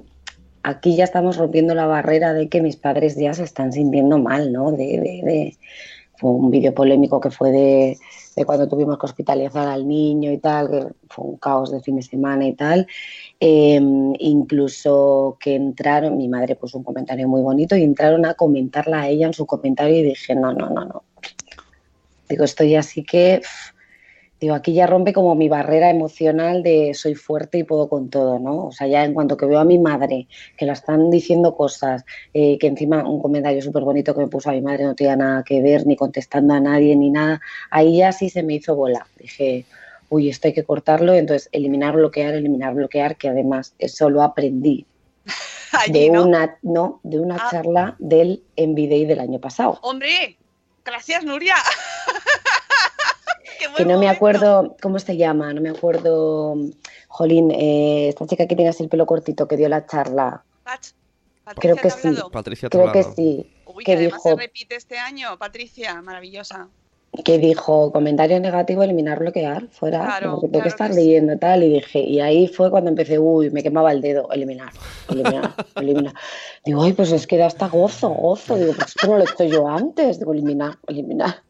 [SPEAKER 3] aquí ya estamos rompiendo la barrera de que mis padres ya se están sintiendo mal, ¿no? De, Fue un vídeo polémico que fue de, de cuando tuvimos que hospitalizar al niño y tal, que fue un caos de fin de semana y tal. Eh, incluso que entraron, mi madre puso un comentario muy bonito y entraron a comentarla a ella en su comentario y dije, no, no, no, no. Digo, estoy así que, pf, digo, aquí ya rompe como mi barrera emocional de soy fuerte y puedo con todo, ¿no? O sea, ya en cuanto que veo a mi madre, que la están diciendo cosas, eh, que encima un comentario súper bonito que me puso a mi madre no tenía nada que ver, ni contestando a nadie, ni nada, ahí ya sí se me hizo bola. Dije, uy, esto hay que cortarlo, entonces eliminar, bloquear, eliminar, bloquear, que además eso lo aprendí
[SPEAKER 1] Allí,
[SPEAKER 3] de
[SPEAKER 1] ¿no?
[SPEAKER 3] una, no, de una
[SPEAKER 1] Ah.
[SPEAKER 3] charla del Enviday del año pasado.
[SPEAKER 1] Hombre, gracias Nuria.
[SPEAKER 3] Que no me acuerdo cómo se llama, no me acuerdo, Jolín, eh, esta chica que tiene así el pelo cortito que dio la charla,
[SPEAKER 1] Patricia
[SPEAKER 3] Creo que sí.
[SPEAKER 2] Patricia
[SPEAKER 3] creo que sí,
[SPEAKER 1] Uy,
[SPEAKER 3] que
[SPEAKER 1] que además
[SPEAKER 3] dijo-
[SPEAKER 1] se repite este año, Patricia, maravillosa.
[SPEAKER 3] que dijo comentario negativo, eliminar, bloquear, fuera,
[SPEAKER 1] Claro,
[SPEAKER 3] porque tengo
[SPEAKER 1] claro
[SPEAKER 3] que estar
[SPEAKER 1] que sí.
[SPEAKER 3] leyendo tal, y dije, y ahí fue cuando empecé, uy, me quemaba el dedo, eliminar, eliminar, eliminar. Digo, ay, pues es que da hasta gozo, gozo, digo, pues esto no lo he hecho yo antes, digo, eliminar, eliminar.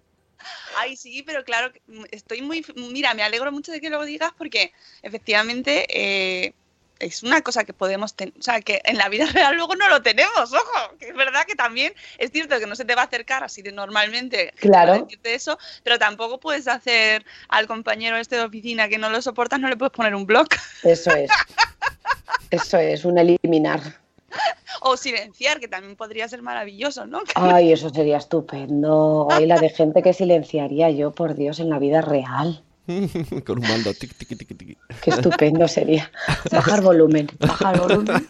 [SPEAKER 1] Ay, sí, pero claro, que, estoy muy... Mira, me alegro mucho de que lo digas porque efectivamente eh, es una cosa que podemos tener, o sea, que en la vida real luego no lo tenemos, ojo, que es verdad que también es cierto que no se te va a acercar así de normalmente
[SPEAKER 3] Claro.
[SPEAKER 1] decirte eso, pero tampoco puedes hacer al compañero este de oficina que no lo soportas, no le puedes poner un blog
[SPEAKER 3] Eso es, eso es, un eliminar.
[SPEAKER 1] o silenciar, que también podría ser maravilloso, ¿no?
[SPEAKER 3] Ay, eso sería estupendo. Ay, la de gente que silenciaría yo, por Dios, en la vida real.
[SPEAKER 2] Con un mando. Tic, tic, tic, tic.
[SPEAKER 3] Qué estupendo sería. Bajar volumen, bajar volumen.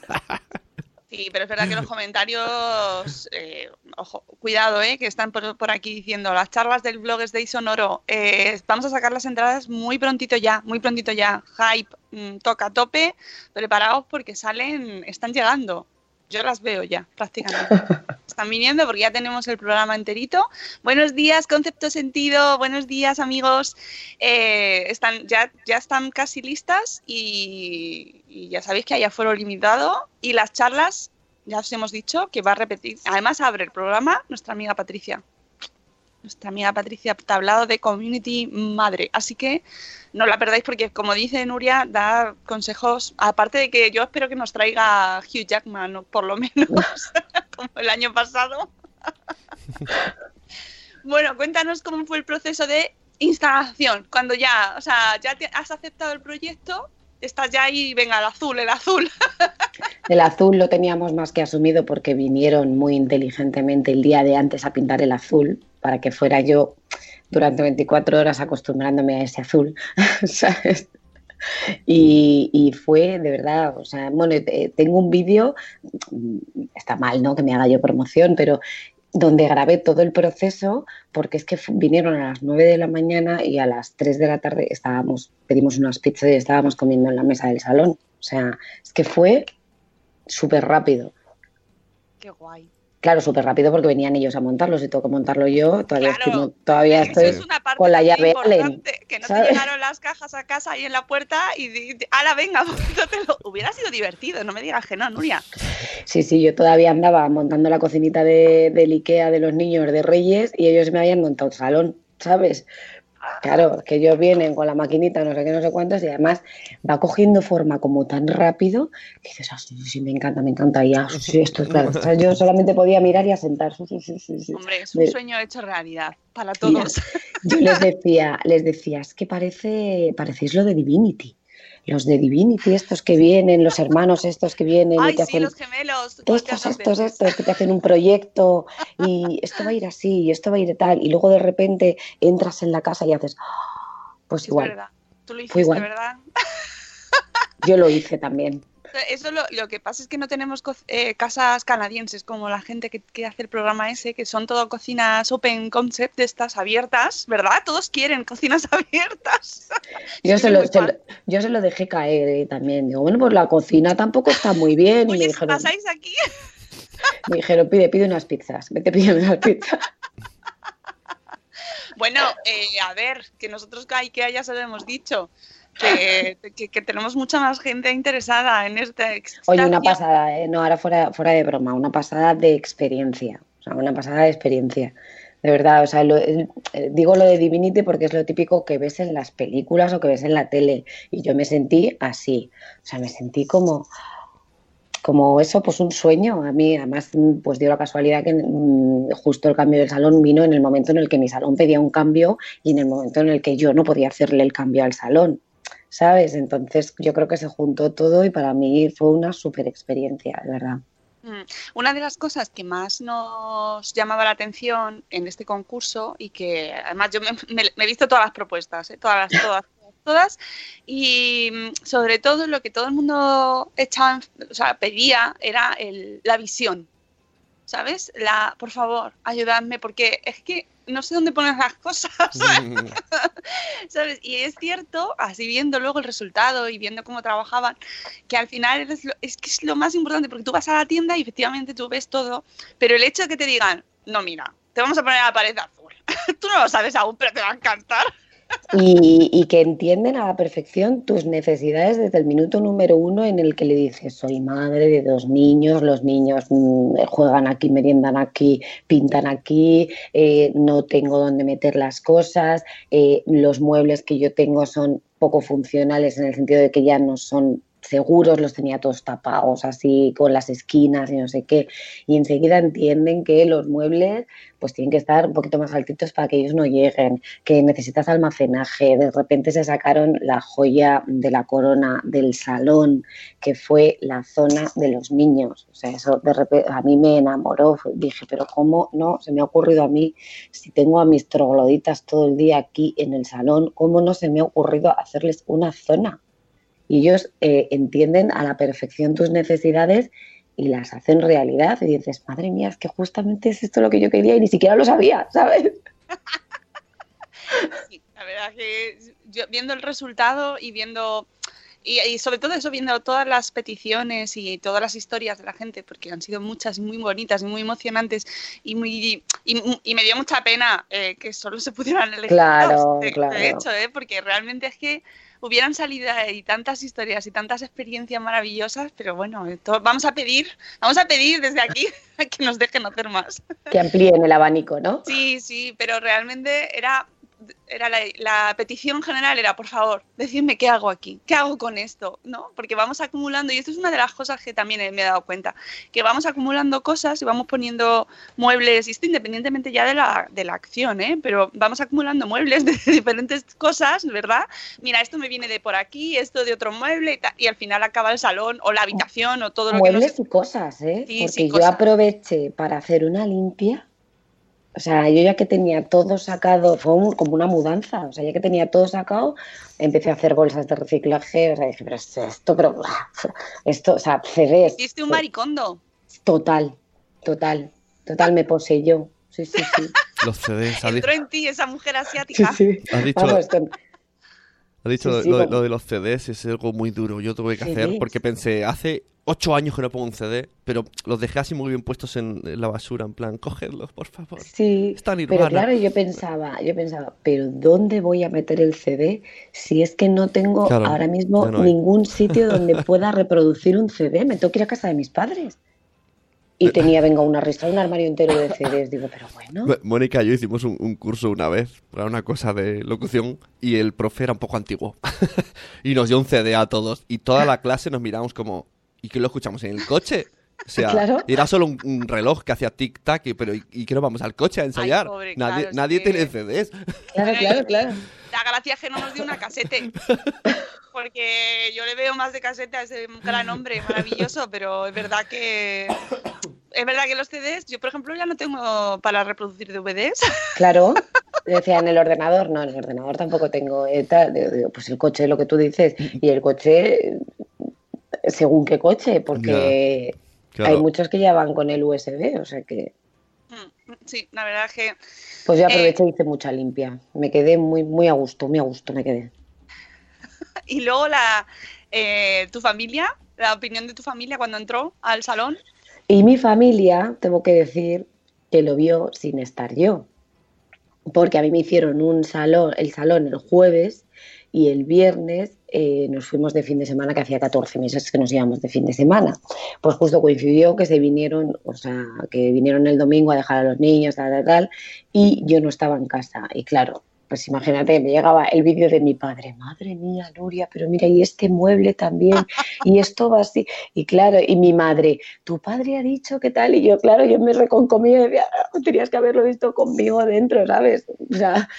[SPEAKER 1] Sí, pero es verdad que los comentarios, eh, ojo, cuidado, eh, que están por, por aquí diciendo las charlas del blog es de Sonoro. eh, vamos a sacar las entradas muy prontito ya, muy prontito ya. Hype, mm, toca a tope, preparaos porque salen, están llegando. Yo las veo ya, prácticamente. Están viniendo porque ya tenemos el programa enterito. Buenos días, concepto sentido. Buenos días, amigos. Eh, están, ya, ya están casi listas y, y ya sabéis que hay aforo limitado. Y las charlas, ya os hemos dicho que va a repetir. Además, abre el programa nuestra amiga Patricia. Nuestra amiga Patricia Tablado de Community Madre. Así que no la perdáis porque, como dice Nuria, da consejos. Aparte de que yo espero que nos traiga Hugh Jackman, por lo menos, como el año pasado. bueno, cuéntanos cómo fue el proceso de instalación. Cuando ya, o sea, ya te- has aceptado el proyecto, estás ya ahí, venga, el azul, el azul.
[SPEAKER 3] El azul lo teníamos más que asumido porque vinieron muy inteligentemente el día de antes a pintar el azul para que fuera yo durante 24 horas acostumbrándome a ese azul. Y, fue de verdad, o sea, bueno, eh, tengo un vídeo, está mal, ¿no? Que me haga yo promoción, pero donde grabé todo el proceso, porque es que vinieron a las 9 de la mañana y a las 3 de la tarde estábamos, pedimos unas pizzas y estábamos comiendo en la mesa del salón. O sea, es que fue súper rápido.
[SPEAKER 1] Qué guay.
[SPEAKER 3] Claro, súper rápido porque venían ellos a montarlos y tengo que montarlo yo. Todavía,
[SPEAKER 1] Claro.
[SPEAKER 3] estoy todavía estoy
[SPEAKER 1] es una parte
[SPEAKER 3] con la llave Allen.
[SPEAKER 1] que no
[SPEAKER 3] ¿sabes?
[SPEAKER 1] te llegaron las cajas a casa ahí en la puerta y ala, venga, móntatelo. Hubiera sido divertido, no me digas que no, Nuria.
[SPEAKER 3] Sí, sí, yo todavía andaba montando la cocinita de, del Ikea de los niños de Reyes y ellos me habían montado el salón, ¿sabes? Claro, que ellos vienen con la maquinita, no sé qué, no sé cuántos, y además va cogiendo forma como tan rápido que dices, ah, sí, sí, me encanta, me encanta, y ya, sí, esto es claro. O sea, yo solamente podía mirar y asentar, sí, sí, sí, sí, sí.
[SPEAKER 1] Hombre, es un sueño hecho realidad para
[SPEAKER 3] Mira,
[SPEAKER 1] todos.
[SPEAKER 3] yo les decía, les decía, es que parece, parecéis lo de Divinity. Los de Divinity, estos que vienen, los hermanos estos que vienen y te
[SPEAKER 1] sí,
[SPEAKER 3] hacen
[SPEAKER 1] los gemelos.
[SPEAKER 3] estos, estos, estos, que te hacen un proyecto y esto va a ir así y esto va a ir tal, y luego de repente entras en la casa y haces, "Ah", pues
[SPEAKER 1] Es
[SPEAKER 3] igual,
[SPEAKER 1] verdad. Tú lo
[SPEAKER 3] Fue
[SPEAKER 1] hiciste,
[SPEAKER 3] igual.
[SPEAKER 1] ¿verdad?
[SPEAKER 3] yo lo hice también.
[SPEAKER 1] Eso lo, lo que pasa es que no tenemos eh, casas canadienses como la gente que, que hace el programa ese, que son todo cocinas open concept estas abiertas, ¿verdad? Todos quieren cocinas abiertas.
[SPEAKER 3] Yo se, lo, se yo se lo dejé caer eh, también. Digo, bueno, pues la cocina tampoco está muy bien. Y me
[SPEAKER 1] Oye, si
[SPEAKER 3] dijeron,
[SPEAKER 1] pasáis aquí.
[SPEAKER 3] me dijeron, pide, pide unas pizzas. Vete, pide unas pizzas.
[SPEAKER 1] Bueno, eh, a ver, que nosotros que IKEA ya se lo hemos dicho, que, que- que tenemos mucha más gente interesada en este.
[SPEAKER 3] Oye, una pasada, ¿eh? No, ahora fuera, fuera de broma, una pasada de experiencia. O sea, una pasada de experiencia. De verdad, o sea, lo- el- eh, digo lo de Divinity porque es lo típico que ves en las películas o que ves en la tele. Y yo me sentí así. O sea, me sentí como, como eso, pues un sueño. A mí, además, pues dio la casualidad que mm, justo el cambio del salón vino en el momento en el que mi salón pedía un cambio y en el momento en el que yo no podía hacerle el cambio al salón. ¿Sabes? Entonces yo creo que se juntó todo y para mí fue una super experiencia, de verdad.
[SPEAKER 1] Mm. Una de las cosas que más nos llamaba la atención en este concurso y que además yo me, he visto todas las propuestas, ¿eh? todas, todas, todas, y mm, sobre todo lo que todo el mundo echaba, o sea, pedía era la visión, ¿sabes? La, por favor, ayudadme porque es que no sé dónde poner las cosas. ¿sabes? Y es cierto, así viendo luego el resultado y viendo cómo trabajaban, que al final es, lo- es que es lo más importante, porque tú vas a la tienda y efectivamente tú ves todo, pero el hecho de que te digan, no, mira, te vamos a poner la pared azul, tú no lo sabes aún, pero te va a encantar.
[SPEAKER 3] Y, y que entienden a la perfección tus necesidades desde el minuto número uno en el que le dices, soy madre de dos niños, los niños mm, juegan aquí, meriendan aquí, pintan aquí, eh, no tengo dónde meter las cosas, eh, los muebles que yo tengo son poco funcionales en el sentido de que ya no son seguros, los tenía todos tapados así con las esquinas y no sé qué, y enseguida entienden que los muebles pues tienen que estar un poquito más altitos para que ellos no lleguen, que necesitas almacenaje, de repente se sacaron la joya de la corona del salón, que fue la zona de los niños, o sea, eso de repente a mí me enamoró, dije, pero ¿cómo no se me ha ocurrido a mí, si tengo a mis trogloditas todo el día aquí en el salón, cómo no se me ha ocurrido hacerles una zona? Y ellos eh, entienden a la perfección tus necesidades y las hacen realidad. Y dices, madre mía, es que justamente es esto lo que yo quería y ni siquiera lo sabía, ¿sabes?
[SPEAKER 1] Sí, la verdad que yo viendo el resultado y viendo y, y sobre todo eso viendo todas las peticiones y todas las historias de la gente porque han sido muchas muy bonitas muy emocionantes y muy y, y me dio mucha pena eh, que solo se pudieran elegir
[SPEAKER 3] Claro,
[SPEAKER 1] dos, de,
[SPEAKER 3] claro.
[SPEAKER 1] de hecho eh, porque realmente es que hubieran salido ahí tantas historias y tantas experiencias maravillosas pero bueno vamos a pedir vamos a pedir desde aquí que nos dejen hacer más
[SPEAKER 3] Que amplíen el abanico, ¿no?
[SPEAKER 1] Sí, sí, pero realmente era, era la, la petición general era, por favor, decidme qué hago aquí, qué hago con esto, ¿no? Porque vamos acumulando, y esto es una de las cosas que también me he dado cuenta, que vamos acumulando cosas y vamos poniendo muebles, y esto independientemente ya de la, de la acción, ¿eh? Pero vamos acumulando muebles de diferentes cosas, ¿verdad? Mira, esto me viene de por aquí, esto de otro mueble, y, y al final acaba el salón o la habitación o todo lo que
[SPEAKER 3] Muebles
[SPEAKER 1] nos...
[SPEAKER 3] y cosas, ¿eh?
[SPEAKER 1] Sí,
[SPEAKER 3] Porque
[SPEAKER 1] sí,
[SPEAKER 3] yo
[SPEAKER 1] cosas.
[SPEAKER 3] aproveché para hacer una limpia. O sea, yo ya que tenía todo sacado, fue un- como una mudanza. O sea, ya que tenía todo sacado, empecé a hacer bolsas de reciclaje. O sea, dije, pero es esto, pero esto, o sea, CDs.
[SPEAKER 1] Hiciste un maricondo.
[SPEAKER 3] Total, total, total, me poseyó. Sí, sí, sí.
[SPEAKER 2] Los CDs.
[SPEAKER 1] Entró en ti esa mujer
[SPEAKER 3] sí,
[SPEAKER 1] asiática.
[SPEAKER 3] sí.
[SPEAKER 2] has dicho,
[SPEAKER 3] Vamos, con-
[SPEAKER 2] has dicho
[SPEAKER 3] Sí, sí,
[SPEAKER 2] lo, de-
[SPEAKER 3] como-
[SPEAKER 2] lo de los CDs, es algo muy duro. Yo tuve que hacer porque pensé, hace ocho años que no pongo un CD, pero los dejé así muy bien puestos en, la basura, en plan, cogedlos, por favor.
[SPEAKER 3] Sí,
[SPEAKER 2] Está
[SPEAKER 3] pero claro, yo pensaba, yo pensaba, pero ¿dónde voy a meter el CD si es que no tengo
[SPEAKER 2] Claro,
[SPEAKER 3] ahora mismo
[SPEAKER 2] no
[SPEAKER 3] ningún sitio donde pueda reproducir un CD? Me tengo que ir a casa de mis padres. Y tenía, venga, una ristra, un armario entero de CDs. Digo, pero bueno.
[SPEAKER 2] Mónica y yo hicimos un, un curso una vez para una cosa de locución y el profe era un poco antiguo y nos dio un CD a todos y toda la clase nos miramos como ¿y qué lo escuchamos en el coche? O sea,
[SPEAKER 3] Claro.
[SPEAKER 2] era solo un, un reloj que hacía tic-tac, y, pero ¿y, y qué nos vamos al coche a ensayar?
[SPEAKER 1] pobre,
[SPEAKER 2] nadie
[SPEAKER 1] claro,
[SPEAKER 2] nadie
[SPEAKER 1] que-
[SPEAKER 2] tiene CDs.
[SPEAKER 3] Claro, claro, claro.
[SPEAKER 1] La gracia es que no nos dio una casete. Porque yo le veo más de casete a ese gran hombre maravilloso, pero es verdad que. Es verdad que los CDs, yo por ejemplo ya no tengo para reproducir DVDs.
[SPEAKER 3] Claro. Decía, en el ordenador, no, en el ordenador tampoco tengo. eh, pues el coche, lo que tú dices. Y el coche, según qué coche, porque
[SPEAKER 2] Claro.
[SPEAKER 3] hay muchos que ya van con el USB, o sea que.
[SPEAKER 1] Mm, Sí, la verdad es que.
[SPEAKER 3] Pues yo
[SPEAKER 1] Eh.
[SPEAKER 3] aproveché y hice mucha limpia. Me quedé muy, muy a gusto, muy a gusto me quedé.
[SPEAKER 1] Y luego la eh, tu familia, la opinión de tu familia cuando entró al salón.
[SPEAKER 3] Y mi familia, tengo que decir que lo vio sin estar yo. Porque a mí me hicieron un salón, el salón el jueves y el viernes eh, nos fuimos de fin de semana, que hacía 14 meses que nos íbamos de fin de semana. Pues justo coincidió que se vinieron, o sea, que vinieron el domingo a dejar a los niños, tal, tal, tal, y yo no estaba en casa. Y claro, pues imagínate, me llegaba el vídeo de mi padre, madre mía, Nuria, pero mira, y este mueble también, y esto va así. Y claro, y mi madre, tu padre ha dicho que tal, y yo, claro, yo me reconcomía y decía, "Ah, tenías que haberlo visto conmigo dentro, ¿sabes? O sea,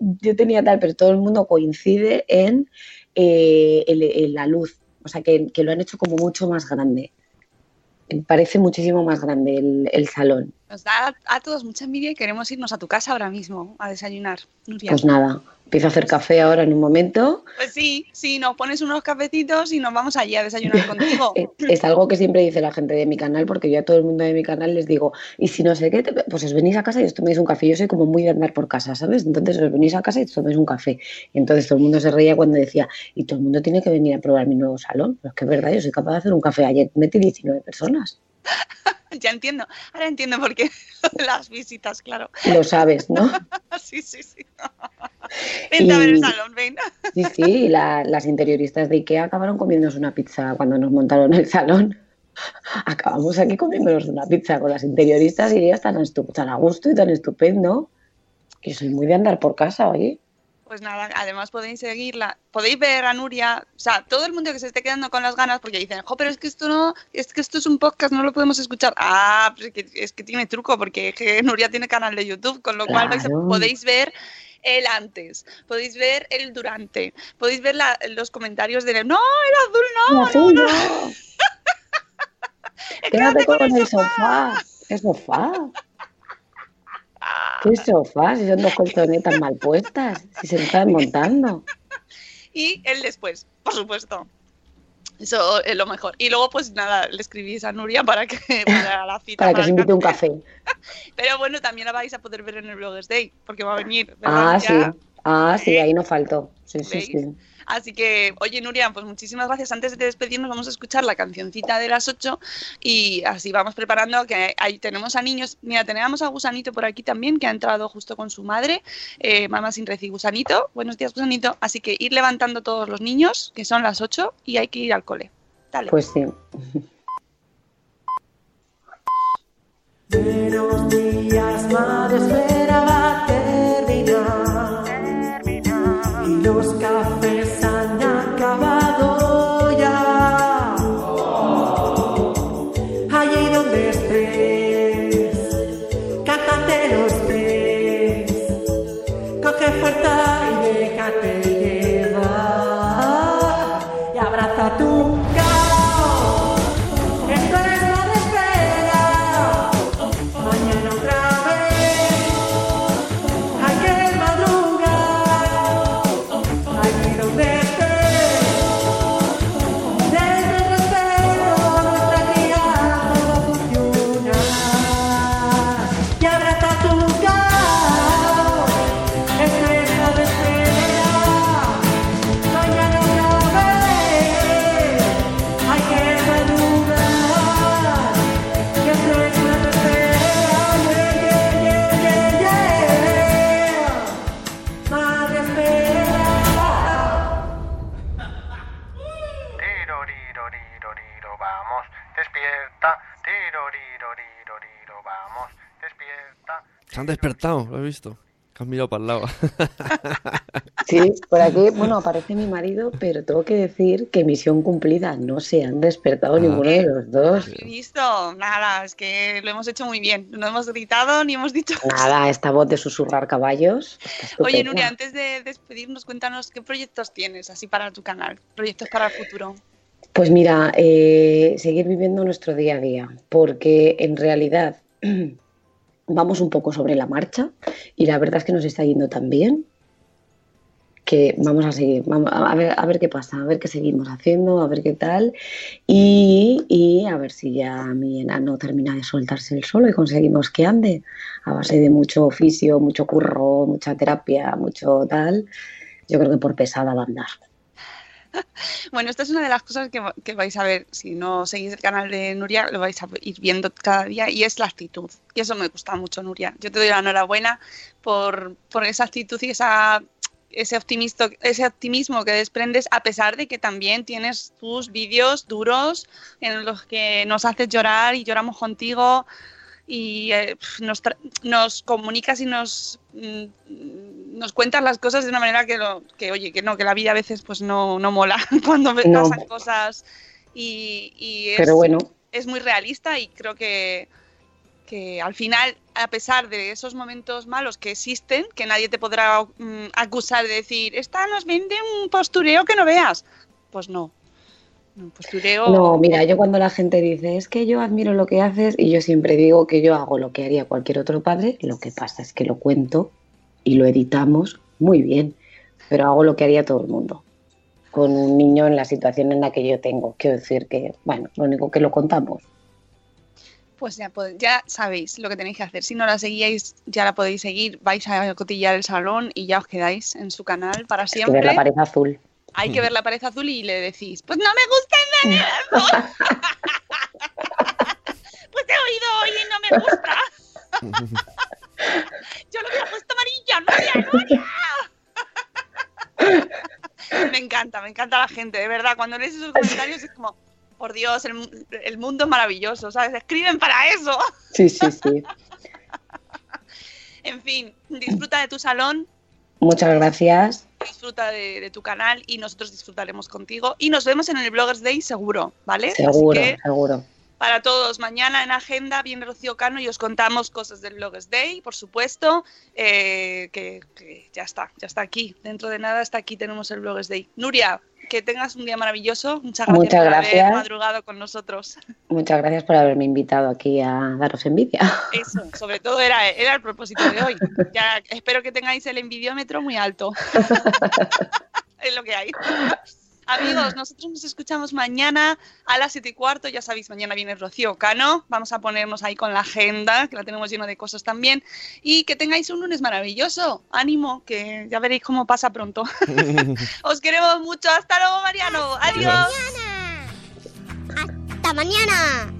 [SPEAKER 3] yo tenía tal, pero todo el mundo coincide en, eh, el- en la luz, o sea, que lo han hecho como mucho más grande. Parece muchísimo más grande el, el salón.
[SPEAKER 1] Nos da a todos mucha envidia y queremos irnos a tu casa ahora mismo a desayunar, Nuria.
[SPEAKER 3] Pues nada, empiezo a hacer café ahora en un momento.
[SPEAKER 1] Pues sí, sí, nos pones unos cafecitos y nos vamos allí a desayunar contigo.
[SPEAKER 3] Es algo que siempre dice la gente de mi canal, porque yo a todo el mundo de mi canal les digo, y si no sé qué, te- pues os venís a casa y os toméis un café. Yo soy como muy de andar por casa, ¿sabes? Entonces os venís a casa y os toméis un café. Y entonces todo el mundo se reía cuando decía, y todo el mundo tiene que venir a probar mi nuevo salón. Pero es que es verdad, yo soy capaz de hacer un café. Ayer metí 19 personas.
[SPEAKER 1] Ya entiendo, ahora entiendo por qué las visitas, claro.
[SPEAKER 3] Lo sabes, ¿no?
[SPEAKER 1] Sí, sí, sí. Vente a ver el salón, ven.
[SPEAKER 3] Sí, sí, y la- las interioristas de Ikea acabaron comiéndose una pizza cuando nos montaron el salón. Acabamos aquí comiéndonos una pizza con las interioristas y ellas tan, tan a gusto y tan estupendo. Que soy muy de andar por casa, oye.
[SPEAKER 1] Pues nada, además podéis seguirla, podéis ver a Nuria, o sea, todo el mundo que se esté quedando con las ganas porque dicen, jo, pero es que esto no, es que esto es un podcast, no lo podemos escuchar. Ah, pues es que, es que tiene truco porque es que Nuria tiene canal de YouTube, con lo cual vais a-
[SPEAKER 3] Claro.
[SPEAKER 1] podéis ver el antes, podéis ver el durante, podéis ver la- los comentarios de no, el azul no,
[SPEAKER 3] El azul,
[SPEAKER 1] no,
[SPEAKER 3] no.
[SPEAKER 1] no,
[SPEAKER 3] Quédate con el sofá. ¿Qué sofá? ¿Qué sofá? Si son dos colchonetas mal puestas. Si se están montando.
[SPEAKER 1] y el después, por supuesto. Eso es lo mejor. Y luego, pues nada, le escribís a Nuria para que para la cita.
[SPEAKER 3] Para que se invite un
[SPEAKER 1] café. Pero bueno, también la vais a poder ver en el Bloggers Day, porque va a venir.
[SPEAKER 3] Ah, sí. Ah, sí, ahí no faltó. Sí, sí, sí.
[SPEAKER 1] Así que, oye, Nuria, pues muchísimas gracias. Antes de despedirnos, vamos a escuchar la cancioncita de las 8 y así vamos preparando que ahí tenemos a niños. Mira, tenemos a Gusanito por aquí también, que ha entrado justo con su madre, eh, mamá sin recibir Gusanito. Buenos días, Gusanito. Así que ir levantando todos los niños, que son las 8, y hay que ir al cole. Dale.
[SPEAKER 3] Pues sí.
[SPEAKER 4] Buenos días, madre los cafés han acabado ya. Allí donde estés, cántate los tres. Coge fuerza y déjate
[SPEAKER 2] Despertado, lo he visto. Que han mirado para el lado.
[SPEAKER 3] Sí, por aquí, bueno, aparece mi marido, pero tengo que decir que misión cumplida, no se han despertado
[SPEAKER 2] Ah.
[SPEAKER 3] ninguno de los dos.
[SPEAKER 1] He visto, nada, es que lo hemos hecho muy bien. No hemos gritado ni hemos dicho.
[SPEAKER 3] Nada, esta voz de susurrar caballos.
[SPEAKER 1] Oye. Nuria, antes de despedirnos, cuéntanos qué proyectos tienes así para tu canal, proyectos para el futuro.
[SPEAKER 3] Pues mira, eh, seguir viviendo nuestro día a día, porque en realidad vamos un poco sobre la marcha y la verdad es que nos está yendo tan bien que vamos a seguir, vamos a ver, a ver qué pasa, a ver qué seguimos haciendo, a ver qué tal y, y a ver si ya mi enano termina de soltarse el solo y conseguimos que ande a base de mucho oficio, mucho curro, mucha terapia, mucho tal. Yo creo que por pesada va a andar.
[SPEAKER 1] Bueno, esta es una de las cosas que, vais a ver, si no seguís el canal de Nuria, lo vais a ir viendo cada día y es la actitud. Y eso me gusta mucho, Nuria. Yo te doy la enhorabuena por, por esa actitud y esa, ese, ese optimismo que desprendes, a pesar de que también tienes tus vídeos duros en los que nos haces llorar y lloramos contigo y eh, nos, nos comunicas y nos, mm, nos cuentas las cosas de una manera que, lo, que oye, que no, que la vida a veces pues no, no mola cuando me
[SPEAKER 3] No.
[SPEAKER 1] pasan cosas y, y es,
[SPEAKER 3] Pero bueno,
[SPEAKER 1] es muy realista y creo que, que al final, a pesar de esos momentos malos que existen, que nadie te podrá mm, acusar de decir, esta nos vende un postureo que no veas. Pues no. Un postureo.
[SPEAKER 3] No, mira, yo cuando la gente dice, es que yo admiro lo que haces, y yo siempre digo que yo hago lo que haría cualquier otro padre, lo que pasa es que lo cuento y lo editamos muy bien, pero hago lo que haría todo el mundo, con un niño en la situación en la que yo tengo. Quiero decir que, bueno, lo único que lo contamos.
[SPEAKER 1] Pues ya, sabéis lo que tenéis que hacer. Si no la seguíais, ya la podéis seguir. Vais a cotillar el salón y ya os quedáis en su canal para
[SPEAKER 3] que ver la
[SPEAKER 1] siempre.
[SPEAKER 3] pared azul.
[SPEAKER 1] Hay que ver la pared azul y le decís, pues no me gusta nada. pues he oído hoy y no me gusta. Yo lo hubiera puesto amarilla, Nuria, Nuria. me encanta, me encanta la gente, de verdad. Cuando lees esos comentarios es como, por Dios, el, el mundo es maravilloso, ¿sabes? Escriben para eso.
[SPEAKER 3] Sí, sí, sí.
[SPEAKER 1] En fin, disfruta de tu salón,
[SPEAKER 3] Muchas gracias.
[SPEAKER 1] Disfruta de, de tu canal y nosotros disfrutaremos contigo. Y nos vemos en el Bloggers Day seguro, ¿vale?
[SPEAKER 3] Seguro,
[SPEAKER 1] que
[SPEAKER 3] seguro.
[SPEAKER 1] para todos, mañana en agenda viene Rocío Cano y os contamos cosas del Bloggers Day, por supuesto, eh, que, que ya está, ya está aquí. Dentro de nada está aquí, tenemos el Bloggers Day. Nuria, que tengas un día maravilloso. Muchas gracias
[SPEAKER 3] Muchas
[SPEAKER 1] por
[SPEAKER 3] gracias.
[SPEAKER 1] haber madrugado con nosotros.
[SPEAKER 3] Muchas gracias por haberme invitado aquí a daros envidia.
[SPEAKER 1] Eso, sobre todo era, era el propósito de hoy. Ya espero que tengáis el envidiómetro muy alto. es lo que hay. Amigos, nosotros nos escuchamos mañana a las 7 y cuarto. Ya sabéis, mañana viene Rocío Cano. Vamos a ponernos ahí con la agenda, que la tenemos llena de cosas también. Y que tengáis un lunes maravilloso. Ánimo, que ya veréis cómo pasa pronto. Os queremos mucho. Hasta luego, Mariano. Adiós.
[SPEAKER 5] Hasta mañana.